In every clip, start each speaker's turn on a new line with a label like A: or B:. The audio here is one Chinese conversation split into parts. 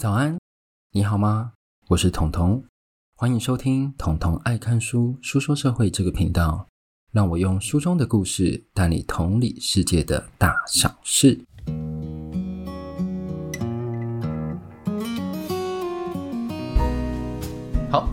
A: 早安，你好吗？我是彤彤，欢迎收听彤彤爱看书书说社会这个频道，让我用书中的故事带你同理世界的大小事。好，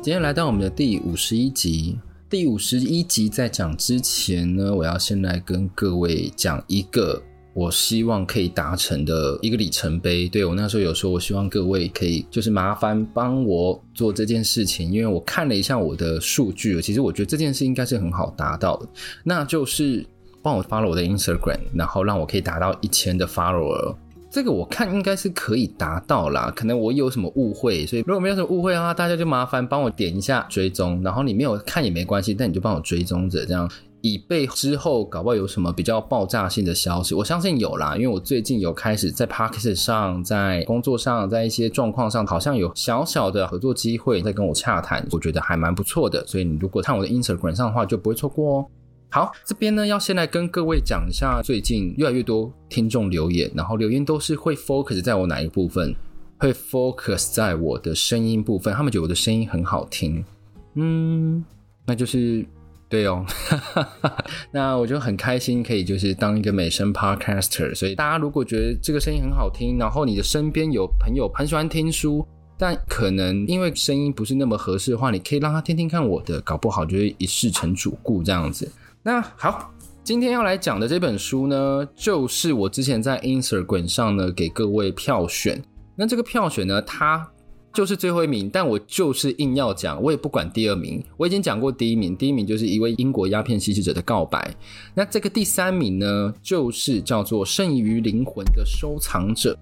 A: 今天来到我们的第五十一集。第五十一集在讲之前呢，我要先来跟各位讲一个。我希望可以达成的一个里程碑。对，我那时候有说，我希望各位可以就是麻烦帮我做这件事情，因为我看了一下我的数据，其实我觉得这件事应该是很好达到的，那就是帮我 follow 我的 Instagram，然后让我可以达到一千的 follower。这个我看应该是可以达到啦，可能我有什么误会，所以如果没有什么误会的话，大家就麻烦帮我点一下追踪，然后你没有看也没关系，但你就帮我追踪着这样。以备之后搞不好有什么比较爆炸性的消息，我相信有啦，因为我最近有开始在 Podcast 上，在工作上，在一些状况上，好像有小小的合作机会在跟我洽谈，我觉得还蛮不错的，所以你如果看我的 Instagram 上的话，就不会错过哦。好，这边呢要先来跟各位讲一下，最近越来越多听众留言，然后留言都是会 focus 在我哪一部分，会 focus 在我的声音部分，他们觉得我的声音很好听，嗯，那就是。对哦，那我就很开心，可以就是当一个美声 podcaster。所以大家如果觉得这个声音很好听，然后你的身边有朋友很喜欢听书，但可能因为声音不是那么合适的话，你可以让他听听看我的，搞不好就会一试成主顾这样子。那好，今天要来讲的这本书呢，就是我之前在 Instagram 上呢给各位票选。那这个票选呢，它。就是最后一名，但我就是硬要讲，我也不管第二名。我已经讲过第一名，第一名就是一位英国鸦片吸食者的告白。那这个第三名呢，就是叫做《剩余灵魂的收藏者》，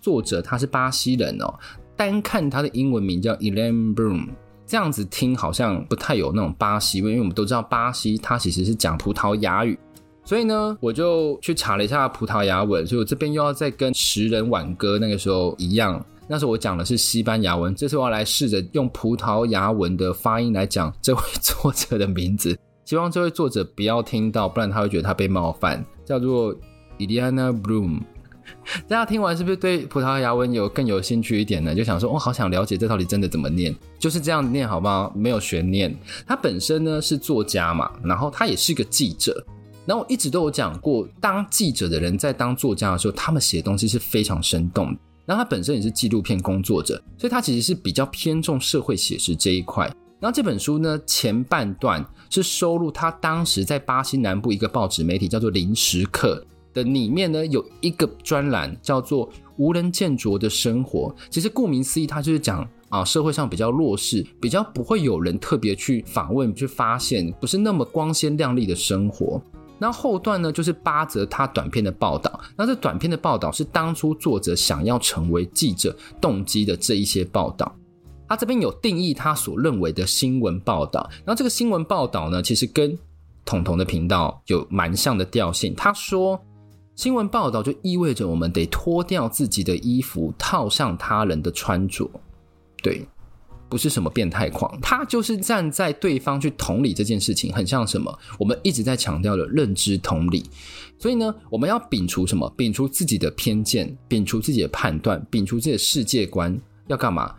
A: 作者他是巴西人哦。单看他的英文名叫 Elaine Bloom，这样子听好像不太有那种巴西味，因为我们都知道巴西它其实是讲葡萄牙语，所以呢，我就去查了一下葡萄牙文，所以我这边又要再跟食人挽歌那个时候一样。那时候我讲的是西班牙文，这次我要来试着用葡萄牙文的发音来讲这位 作者的名字，希望这位作者不要听到，不然他会觉得他被冒犯。叫做 Elaine Bloom，大家听完是不是对葡萄牙文有更有兴趣一点呢？就想说，我、好想了解这到底真的怎么念，就是这样念好不好？没有悬念。他本身呢是作家嘛，然后他也是个记者。然后我一直都有讲过，当记者的人在当作家的时候，他们写的东西是非常生动的。然后他本身也是纪录片工作者，所以他其实是比较偏重社会写实这一块。然后这本书呢，前半段是收录他当时在巴西南部一个报纸媒体叫做《临时刻》的里面呢，有一个专栏叫做《无人见着的生活》。其实顾名思义，他就是讲啊，社会上比较弱势、比较不会有人特别去访问、去发现，不是那么光鲜亮丽的生活。那后段呢，就是八则他短篇的报道。那这短篇的报道是当初作者想要成为记者动机的这一些报道。他这边有定义他所认为的新闻报道。然后这个新闻报道呢，其实跟彤彤的频道有蛮像的调性。他说，新闻报道就意味着我们得脱掉自己的衣服，套上他人的穿着。对。不是什么变态狂，他就是站在对方去同理这件事情，很像什么？我们一直在强调的认知同理。所以呢，我们要摒除什么？摒除自己的偏见，摒除自己的判断，摒除自己的世界观，要干嘛？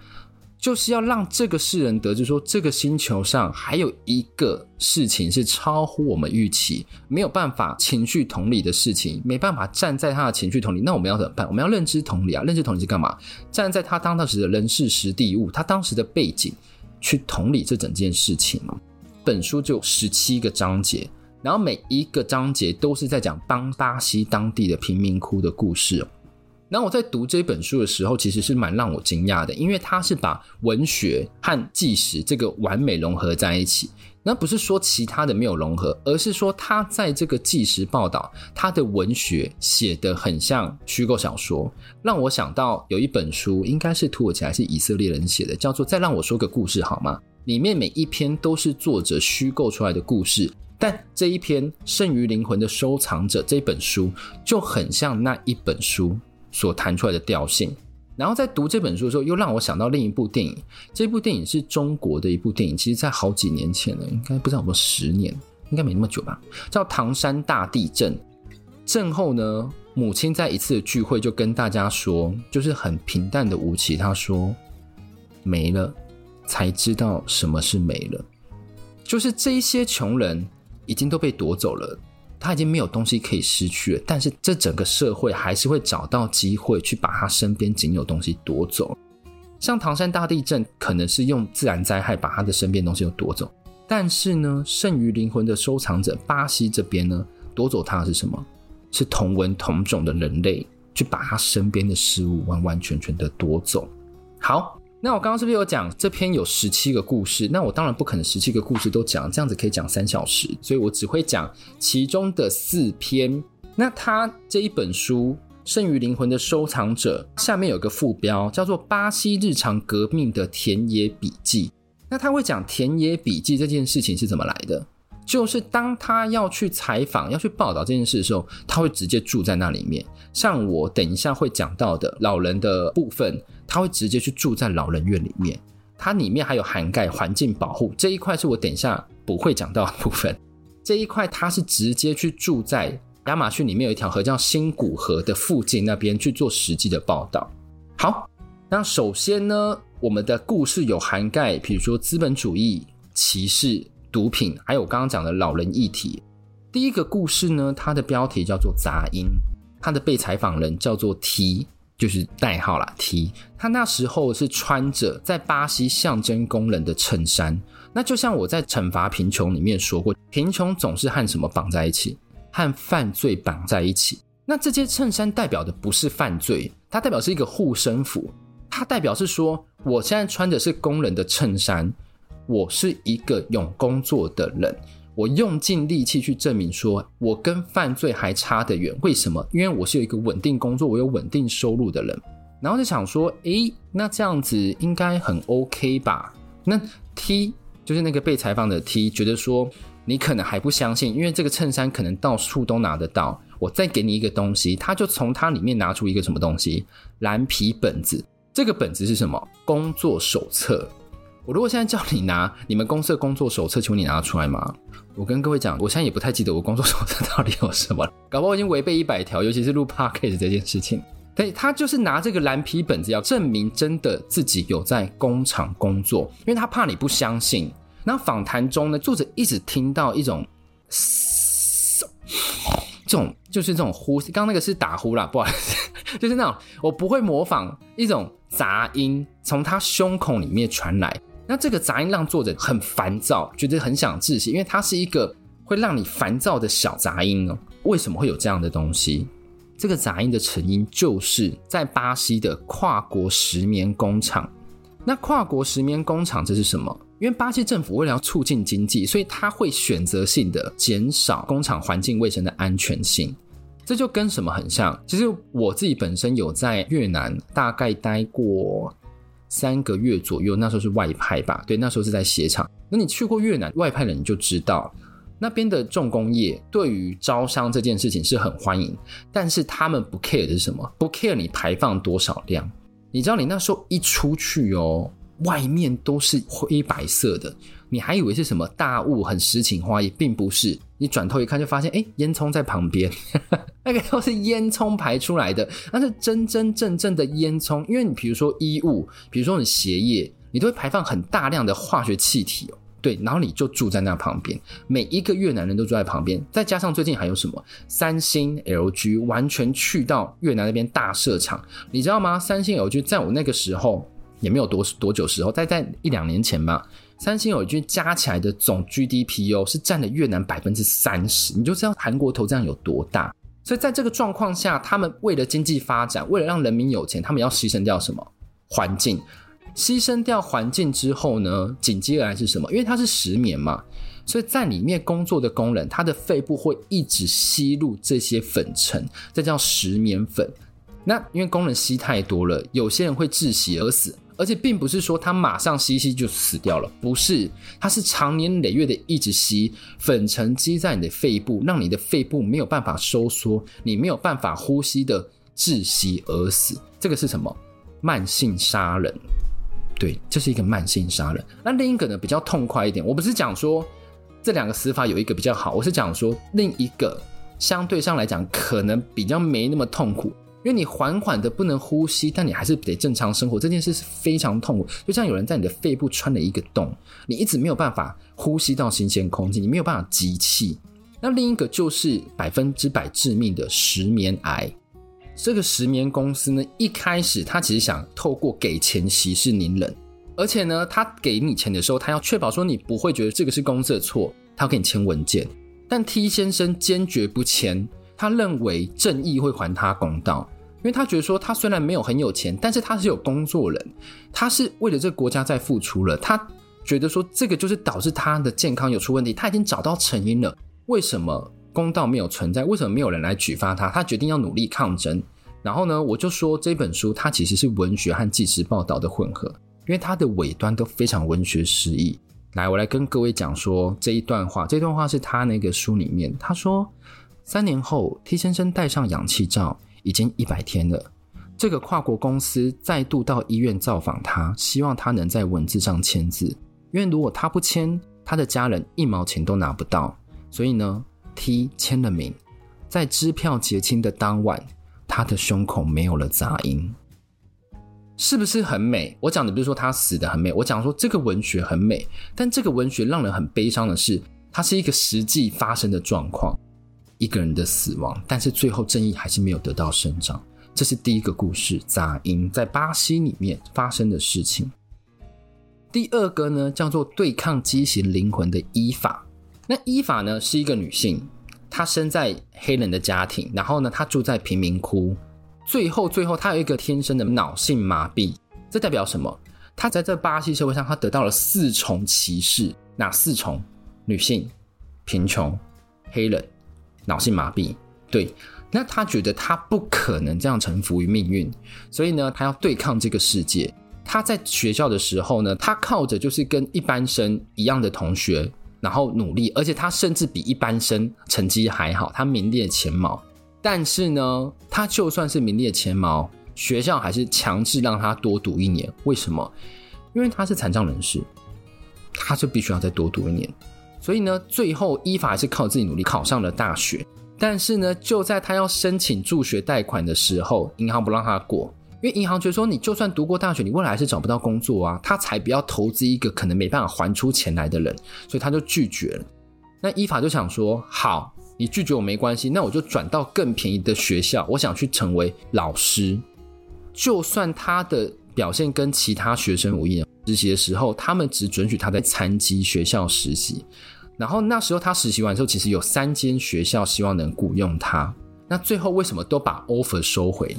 A: 就是要让这个世人得知说，这个星球上还有一个事情是超乎我们预期，没有办法情绪同理的事情，没办法站在他的情绪同理，那我们要怎么办？我们要认知同理啊！认知同理是干嘛？站在他当时的人事时地物，他当时的背景，去同理这整件事情。本书就十七个章节，然后每一个章节都是在讲帮巴西当地的贫民窟的故事。然后我在读这本书的时候，其实是蛮让我惊讶的，因为他是把文学和纪实这个完美融合在一起。那不是说其他的没有融合，而是说他在这个纪实报道，他的文学写得很像虚构小说，让我想到有一本书，应该是土耳其还是以色列人写的，叫做《再让我说个故事好吗》。里面每一篇都是作者虚构出来的故事，但这一篇《剩余灵魂的收藏者》这本书就很像那一本书。所弹出来的调性，然后在读这本书的时候，又让我想到另一部电影。这部电影是中国的一部电影，其实在好几年前了，应该不知道有没有十年，应该没那么久吧。叫《唐山大地震》，震后呢，母亲在一次的聚会就跟大家说，就是很平淡的无奇，她说：“没了，才知道什么是没了。”就是这一些穷人已经都被夺走了，他已经没有东西可以失去了。但是这整个社会还是会找到机会去把他身边仅有东西夺走。像唐山大地震，可能是用自然灾害把他的身边东西都夺走。但是呢，剩余灵魂的收藏者巴西这边呢，夺走他的是什么？是同文同种的人类去把他身边的事物完完全全的夺走。好，那我刚刚是不是有讲这篇有十七个故事？那我当然不可能十七个故事都讲，这样子可以讲三小时，所以我只会讲其中的四篇。那他这一本书《剩余灵魂的收藏者》下面有个副标叫做《巴西日常革命的田野笔记》。那他会讲田野笔记这件事情是怎么来的？就是当他要去采访、要去报道这件事的时候，他会直接住在那里面。像我等一下会讲到的老人的部分，他会直接去住在老人院里面。它里面还有涵盖环境保护这一块，是我等一下不会讲到的部分。这一块他是直接去住在亚马逊里面有一条河叫新古河的附近那边去做实际的报道。好，那首先呢，我们的故事有涵盖，比如说资本主义、歧视、毒品，还有刚刚讲的老人议题。第一个故事呢，它的标题叫做《杂音》，他的被采访人叫做 T，就是代号啦 T。他那时候是穿着在巴西象征工人的衬衫。那就像我在《惩罚贫穷》里面说过，贫穷总是和什么绑在一起？和犯罪绑在一起。那这件衬衫代表的不是犯罪，它代表是一个护身符。它代表是说，我现在穿的是工人的衬衫，我是一个有工作的人，我用尽力气去证明说，我跟犯罪还差得远。为什么？因为我是有一个稳定工作，我有稳定收入的人。然后就想说，诶，那这样子应该很 OK 吧？那 T 就是那个被采访的 T，觉得说你可能还不相信，因为这个衬衫可能到处都拿得到。我再给你一个东西，他就从它里面拿出一个什么东西，蓝皮本子。这个本子是什么？工作手册。我如果现在叫你拿 你们公司的工作手册，请你拿得出来吗？我跟各位讲，我现在也不太记得我工作手册到底有什么了，搞不好已经违背一百条，尤其是录 podcast 这件事情。对，他就是拿这个蓝皮本子，要证明真的自己有在工厂工作，因为他怕你不相信。那访谈中呢，作者一直听到一种。这种就是这种呼，刚刚那个是打呼啦，不好意思，就是那种我不会模仿一种杂音从他胸口里面传来。那这个杂音让作者很烦躁，觉得很想窒息，因为它是一个会让你烦躁的小杂音哦。为什么会有这样的东西？这个杂音的成因就是在巴西的跨国石棉工厂。那跨国石棉工厂这是什么？因为巴西政府为了要促进经济，所以他会选择性的减少工厂环境卫生的安全性。这就跟什么很像？其实我自己本身有在越南大概待过三个月左右，那时候是外派吧？对，那时候是在鞋厂。那你去过越南外派的，你就知道那边的重工业对于招商这件事情是很欢迎，但是他们不 care 的是什么？不 care 你排放多少量。你知道你那时候一出去哦。外面都是灰白色的，你还以为是什么大雾，很诗情画意，并不是。你转头一看，就发现，哎，烟囱在旁边，那个都是烟囱排出来的，那是真真正正的烟囱。因为你比如说衣物，比如说你鞋业，你都会排放很大量的化学气体哦。对，然后你就住在那旁边，每一个越南人都住在旁边，再加上最近还有什么三星、LG，完全去到越南那边大设厂，你知道吗？三星、LG 在我那个时候。也没有多多久时候，在在一两年前吧，三星有一句加起来的总 GDP 哦，是占了越南百分之三十，你就知道韩国投资量有多大。所以在这个状况下，他们为了经济发展，为了让人民有钱，他们要牺牲掉什么？环境。牺牲掉环境之后呢，紧接而来是什么？因为它是石棉嘛，所以在里面工作的工人，他的肺部会一直吸入这些粉尘，这叫石棉粉。那因为工人吸太多了，有些人会窒息而死。而且并不是说他马上吸吸就死掉了，不是，他是长年累月的一直吸粉尘积在你的肺部，让你的肺部没有办法收缩，你没有办法呼吸的窒息而死。这个是什么？慢性杀人。对，这是一个慢性杀人。那另一个呢，比较痛快一点。我不是讲说这两个死法有一个比较好，我是讲说另一个相对上来讲可能比较没那么痛苦。因为你缓缓的不能呼吸，但你还是得正常生活，这件事是非常痛苦。就像有人在你的肺部穿了一个洞，你一直没有办法呼吸到新鲜空气，你没有办法集气。那另一个就是百分之百致命的石棉癌。这个石棉公司呢，一开始他其实想透过给钱息事宁人，而且呢，他给你钱的时候，他要确保说你不会觉得这个是公司的错，他要给你签文件。但 T 先生坚决不签。他认为正义会还他公道，因为他觉得说他虽然没有很有钱，但是他是有工作人，他是为了这个国家在付出了。他觉得说这个就是导致他的健康有出问题，他已经找到成因了。为什么公道没有存在？为什么没有人来举发他？他决定要努力抗争。然后呢，我就说这本书它其实是文学和纪实报道的混合，因为它的尾端都非常文学诗意。来，我来跟各位讲说这一段话，这段话是他那个书里面他说。三年后，T 先生戴上氧气罩，已经一百天了。这个跨国公司再度到医院造访他，希望他能在文字上签字，因为如果他不签，他的家人一毛钱都拿不到。所以呢，T 签了名。在支票结清的当晚，他的胸口没有了杂音，是不是很美？我讲的不是说他死得很美，我讲说这个文学很美，但这个文学让人很悲伤的是，它是一个实际发生的状况。一个人的死亡，但是最后正义还是没有得到伸张。这是第一个故事，杂音在巴西里面发生的事情。第二个呢，叫做对抗畸形灵魂的伊法。那伊法呢是一个女性，她生在黑人的家庭，然后呢，她住在贫民窟。最后，最后她有一个天生的脑性麻痹，这代表什么？她在这巴西社会上，她得到了四重歧视。哪四重？女性、贫穷、黑人。脑性麻痹，对，那他觉得他不可能这样臣服于命运，所以呢，他要对抗这个世界。他在学校的时候呢，他靠着就是跟一般生一样的同学，然后努力，而且他甚至比一般生成绩还好，他名列前茅。但是呢，他就算是名列前茅，学校还是强制让他多读一年。为什么？因为他是残障人士，他就必须要再多读一年。所以呢，最后依法还是靠自己努力考上了大学。但是呢，就在他要申请助学贷款的时候，银行不让他过，因为银行觉得说，你就算读过大学，你未来还是找不到工作啊，他才不要投资一个可能没办法还出钱来的人，所以他就拒绝了。那依法就想说，好，你拒绝我没关系，那我就转到更便宜的学校，我想去成为老师。就算他的表现跟其他学生无异。实习的时候，他们只准许他在残疾学校实习。然后那时候他实习完之后，其实有三间学校希望能雇佣他。那最后为什么都把 offer 收回？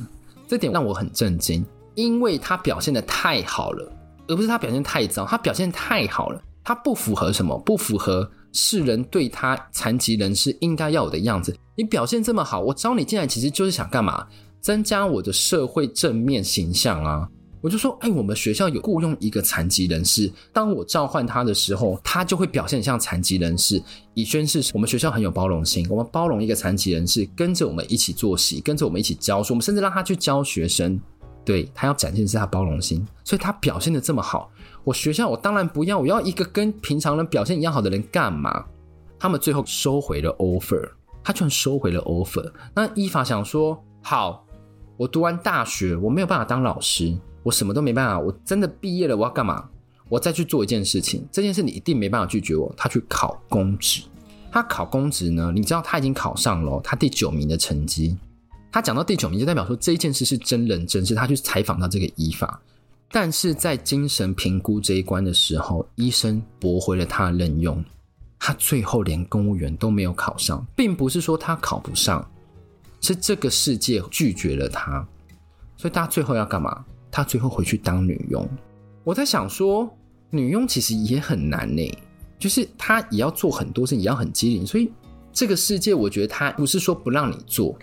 A: 这点让我很震惊，因为他表现得太好了，而不是他表现太糟。他表现太好了，他不符合什么？不符合世人对他残疾人士应该要有的样子。你表现这么好，我招你进来其实就是想干嘛？增加我的社会正面形象啊。我就说，哎，我们学校有雇佣一个残疾人士，当我召唤他的时候，他就会表现像残疾人士，以宣示我们学校很有包容心。我们包容一个残疾人士，跟着我们一起作息，跟着我们一起教书，我们甚至让他去教学生。对，他要展现的是他包容心，所以他表现得这么好，我学校我当然不要，我要一个跟平常人表现一样好的人干嘛？他们最后收回了 offer，他居然收回了 offer。那依法想说，好，我读完大学，我没有办法当老师。我什么都没办法，我真的毕业了，我要干嘛？我再去做一件事情，这件事你一定没办法拒绝我。他去考公职，他考公职呢？你知道他已经考上了，他第九名的成绩。他讲到第九名，就代表说这一件事是真人真事。他去采访到这个医法，但是在精神评估这一关的时候，医生驳回了他的任用，他最后连公务员都没有考上，并不是说他考不上，是这个世界拒绝了他。所以大家最后要干嘛？他最后回去当女佣，我在想说，女佣其实也很难呢，就是她也要做很多事，也要很机灵。所以这个世界，我觉得他不是说不让你做，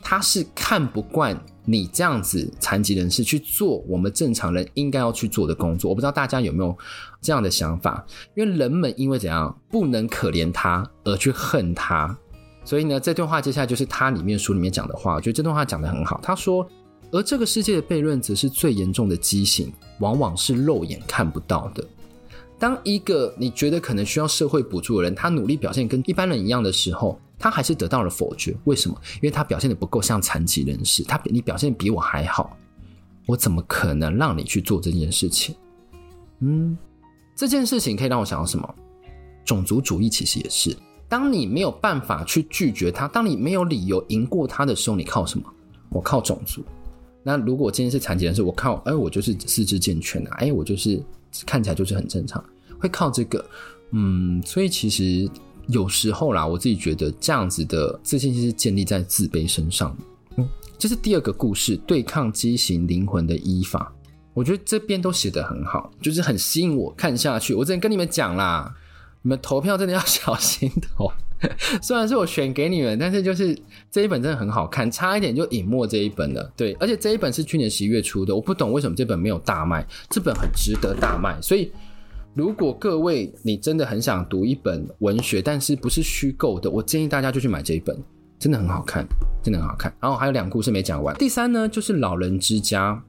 A: 他是看不惯你这样子残疾人士去做我们正常人应该要去做的工作。我不知道大家有没有这样的想法？因为人们因为怎样不能可怜他而去恨他，所以呢，这段话接下来就是他里面书里面讲的话。我觉得这段话讲得很好。他说。而这个世界的悖论则是最严重的畸形，往往是肉眼看不到的。当一个你觉得可能需要社会补助的人，他努力表现跟一般人一样的时候，他还是得到了否决。为什么？因为他表现的不够像残疾人士，他比你表现比我还好，我怎么可能让你去做这件事情？嗯，这件事情可以让我想到什么？种族主义其实也是，当你没有办法去拒绝他，当你没有理由赢过他的时候，你靠什么？我靠种族。那如果今天是残疾人士，我靠，哎，我就是四肢健全的，哎，我就是看起来就是很正常，会靠这个。嗯，所以其实有时候啦，我自己觉得这样子的自信心是建立在自卑身上。嗯，这是第二个故事，对抗畸形灵魂的医法。我觉得这边都写得很好，就是很吸引我看下去。我只能跟你们讲啦，你们投票真的要小心投。虽然是我选给你们，但是就是这一本真的很好看，差一点就隐没这一本了。对，而且这一本是去年十一月出的，我不懂为什么这本没有大卖，这本很值得大卖，所以。如果各位你真的很想读一本文学，但是不是虚构的，我建议大家就去买这一本，真的很好看，真的很好看。然后还有两个故事没讲完。第三呢，就是老人之家。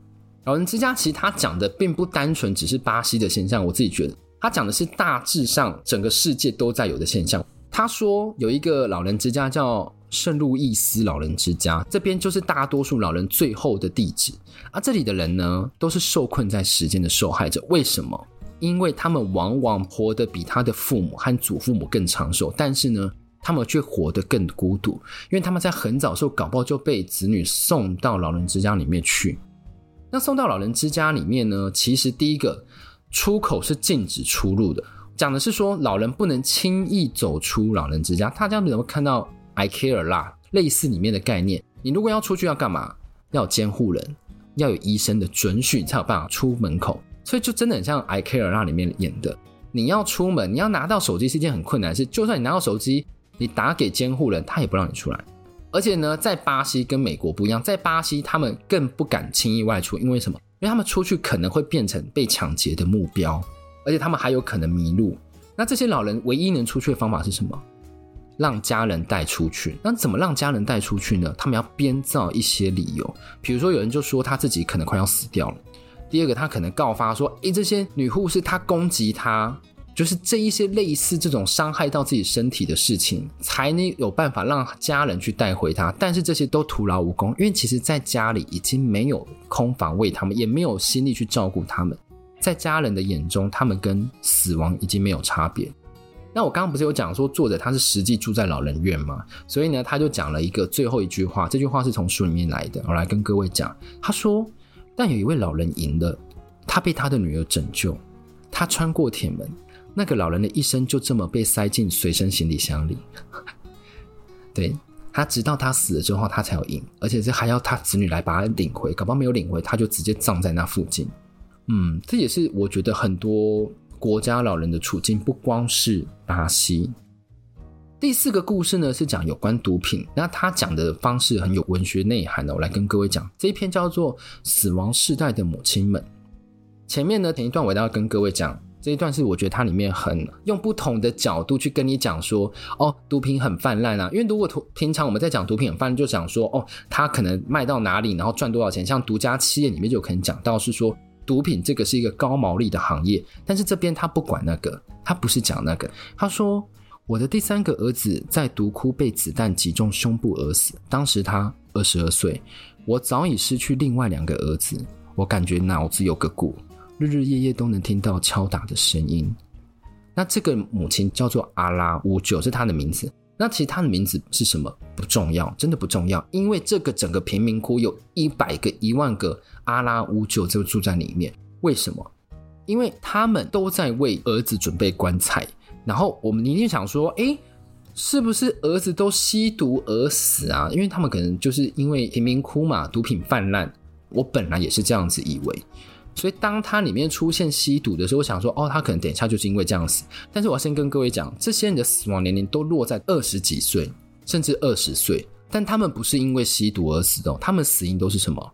A: 老人之家其实他讲的并不单纯只是巴西的现象，我自己觉得他讲的是大致上整个世界都在有的现象。他说有一个老人之家叫圣路易斯老人之家，这边就是大多数老人最后的地址。而这里的人呢，都是受困在时间的受害者。为什么？因为他们往往活得比他的父母和祖父母更长寿，但是呢，他们却活得更孤独，因为他们在很早时候搞不好就被子女送到老人之家里面去。那送到老人之家里面呢，其实第一个出口是禁止出入的，讲的是说老人不能轻易走出老人之家。大家能够看到 I care 啦，类似里面的概念。你如果要出去要干嘛？要有监护人，要有医生的准许，才有办法出门口。所以就真的很像《I Care》那里面演的，你要出门，你要拿到手机是一件很困难的事。就算你拿到手机，你打给监护人，他也不让你出来。而且呢，在巴西跟美国不一样，在巴西他们更不敢轻易外出，因为什么？因为他们出去可能会变成被抢劫的目标，而且他们还有可能迷路。那这些老人唯一能出去的方法是什么？让家人带出去。那怎么让家人带出去呢？他们要编造一些理由，比如说有人就说他自己可能快要死掉了。第二个，他可能告发说：“诶，这些女护士她攻击他，就是这一些类似这种伤害到自己身体的事情，才能有办法让家人去带回他。但是这些都徒劳无功，因为其实在家里已经没有空房为他们，也没有心力去照顾他们。在家人的眼中，他们跟死亡已经没有差别。那我刚刚不是有讲说，作者他是实际住在老人院吗？所以呢，他就讲了一个最后一句话，这句话是从书里面来的，我来跟各位讲。他说。但有一位老人赢了，他被他的女儿拯救，他穿过铁门，那个老人的一生就这么被塞进随身行李箱里。对，他直到他死了之后，他才有赢，而且是还要他子女来把他领回，搞不好没有领回，他就直接葬在那附近。嗯，这也是我觉得很多国家老人的处境，不光是巴西。第四个故事呢，是讲有关毒品，那他讲的方式很有文学内涵的，我来跟各位讲这一篇叫做《死亡世代的母亲们》。前面呢，前一段我都要跟各位讲，这一段是我觉得它里面很用不同的角度去跟你讲说，哦，毒品很泛滥啊。因为如果平常我们在讲毒品很泛滥，就讲说，哦，他可能卖到哪里，然后赚多少钱。像独家企业里面就可能讲到是说，毒品这个是一个高毛利的行业，但是这边他不管那个，他不是讲那个，他说。我的第三个儿子在毒窟被子弹击中胸部而死，当时他二十二岁。我早已失去另外两个儿子，我感觉脑子有个鼓，日日夜夜都能听到敲打的声音。那这个母亲叫做阿拉乌九，是她的名字。那其实她的名字是什么不重要，真的不重要，因为这个整个贫民窟有一百个、一万个阿拉乌九就住在里面。为什么？因为他们都在为儿子准备棺材。然后我们一定想说，诶，是不是儿子都吸毒而死啊？因为他们可能就是因为贫民窟嘛，毒品泛滥。我本来也是这样子以为，所以当它里面出现吸毒的时候，我想说，哦，他可能等一下就是因为这样死。但是我要先跟各位讲，这些人的死亡年龄都落在二十几岁，甚至二十岁，但他们不是因为吸毒而死的，他们死因都是什么？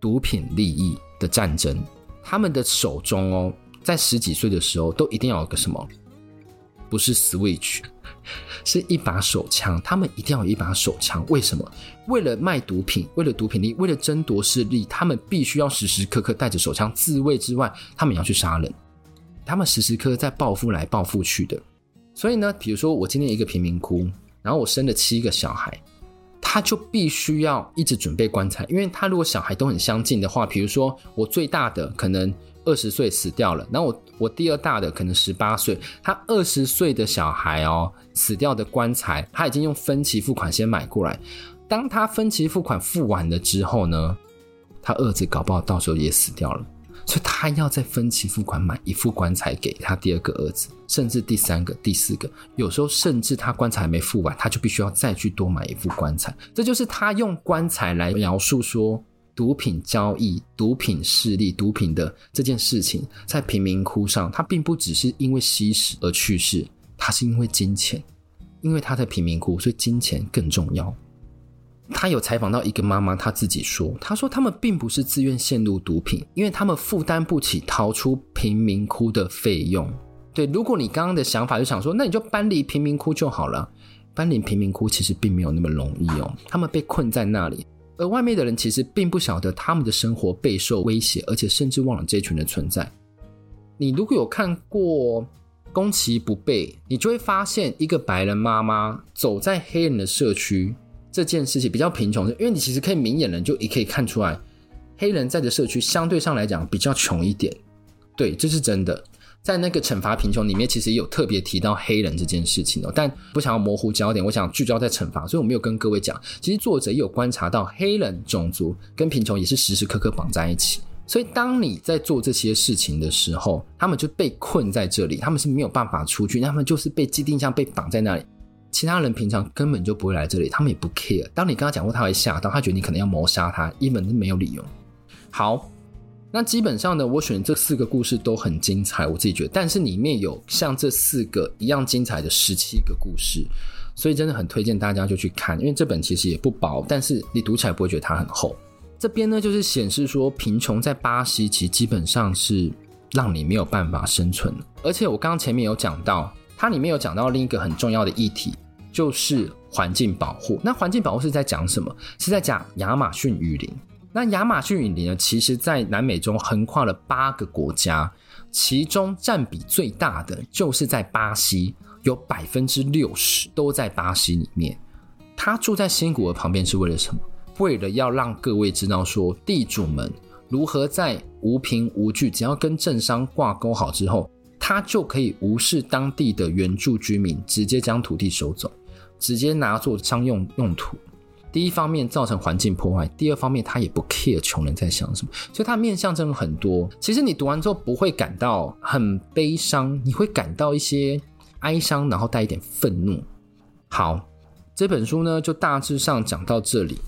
A: 毒品利益的战争。他们的手中哦，在十几岁的时候都一定要有个什么？不是 Switch，是一把手枪。他们一定要有一把手枪，为什么？为了卖毒品，为了毒品利，为了争夺势力，他们必须要时时刻刻带着手枪自卫之外，他们也要去杀人。他们时时刻刻在报复来报复去的。所以呢，比如说我今天一个贫民窟，然后我生了七个小孩，他就必须要一直准备棺材，因为他如果小孩都很相近的话，比如说我最大的可能二十岁死掉了，然后我我第二大的可能十八岁，他二十岁的小孩哦死掉的棺材，他已经用分期付款先买过来，当他分期付款付完了之后呢，他儿子搞不好到时候也死掉了。所以他要再分期付款买一副棺材给他第二个儿子，甚至第三个、第四个，有时候甚至他棺材还没付完，他就必须要再去多买一副棺材。这就是他用棺材来描述说毒品交易、毒品势力、毒品的这件事情，在贫民窟上，他并不只是因为吸食而去世，他是因为金钱，因为他在贫民窟，所以金钱更重要。他有采访到一个妈妈，她自己说：“她说他们并不是自愿陷入毒品，因为他们负担不起逃出贫民窟的费用。对，如果你刚刚的想法就想说，那你就搬离贫民窟就好了。搬离贫民窟其实并没有那么容易哦，他们被困在那里，而外面的人其实并不晓得他们的生活备受威胁，而且甚至忘了这群的存在。你如果有看过攻其不备，你就会发现一个白人妈妈走在黑人的社区。”这件事情比较贫穷，因为你其实可以明眼人就也可以看出来，黑人在的社区相对上来讲比较穷一点，对，这是真的。在那个惩罚贫穷里面，其实也有特别提到黑人这件事情哦，但不想要模糊焦点，我想聚焦在惩罚，所以我没有跟各位讲。其实作者也有观察到，黑人种族跟贫穷也是时时刻刻绑在一起。所以当你在做这些事情的时候，他们就被困在这里，他们是没有办法出去，他们就是被既定像被绑在那里。其他人平常根本就不会来这里，他们也不 care。当你跟他讲过，他会吓到，他觉得你可能要谋杀他，一本是没有理由。好，那基本上呢，我选这四个故事都很精彩，我自己觉得。但是里面有像这四个一样精彩的十七个故事，所以真的很推荐大家就去看，因为这本其实也不薄，但是你读起来不会觉得它很厚。这边呢，就是显示说，贫穷在巴西其实基本上是让你没有办法生存。而且我刚刚前面有讲到。它里面有讲到另一个很重要的议题，就是环境保护。那环境保护是在讲什么？是在讲亚马逊雨林。那亚马逊雨林呢，其实在南美洲横跨了八个国家，其中占比最大的就是在巴西，有百分之六十都在巴西里面。他住在新古河旁边是为了什么？为了要让各位知道说，地主们如何在无凭无据，只要跟政商挂钩好之后。他就可以无视当地的原住居民，直接将土地收走，直接拿做商用用途。第一方面造成环境破坏，第二方面他也不 care 穷人在想什么，所以他面向真的很多。其实你读完之后不会感到很悲伤，你会感到一些哀伤，然后带一点愤怒。好，这本书呢就大致上讲到这里。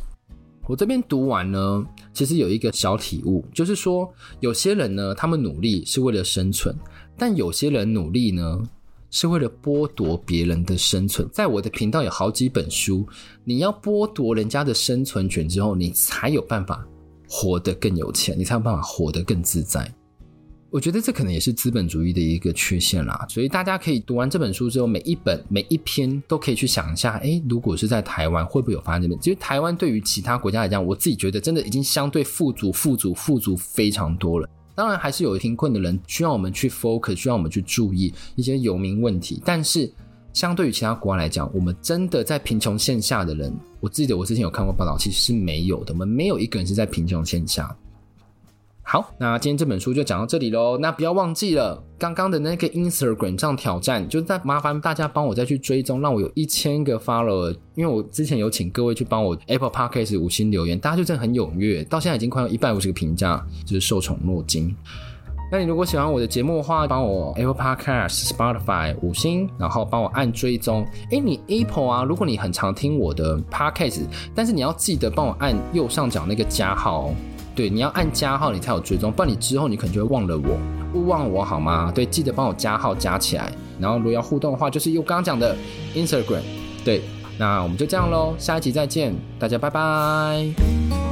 A: 我这边读完呢，其实有一个小体悟，就是说有些人呢，他们努力是为了生存。但有些人努力呢，是为了剥夺别人的生存。在我的频道有好几本书，你要剥夺人家的生存权之后，你才有办法活得更有钱，你才有办法活得更自在。我觉得这可能也是资本主义的一个缺陷啦。所以大家可以读完这本书之后，每一本每一篇都可以去想一下：诶，如果是在台湾，会不会有发生这边？其实台湾对于其他国家来讲，我自己觉得真的已经相对富足、富足、富足非常多了。当然还是有贫困的人需要我们去 focus，需要我们去注意一些游民问题。但是相对于其他国家来讲，我们真的在贫穷线下的人，我记得我之前有看过报道，其实是没有的。我们没有一个人是在贫穷线下。好，那今天这本书就讲到这里喽。那不要忘记了刚刚的那个 Instagram 上挑战，就是再麻烦大家帮我再去追踪，让我有一千个 follower。因为我之前有请各位去帮我 Apple Podcast 五星留言，大家就真的很踊跃，到现在已经快有一百五十个评价，就是受宠若惊。那你如果喜欢我的节目的话，帮我 Apple Podcast、Spotify 五星，然后帮我按追踪。诶，你 Apple 啊，如果你很常听我的 Podcast，但是你要记得帮我按右上角那个加号哦。对，你要按加号，你才有追踪，不然你之后你可能就会忘了我，勿忘我好吗？对，记得帮我加号加起来，然后如果要互动的话，就是用刚刚讲的 Instagram。对，那我们就这样喽，下一集再见，大家拜拜。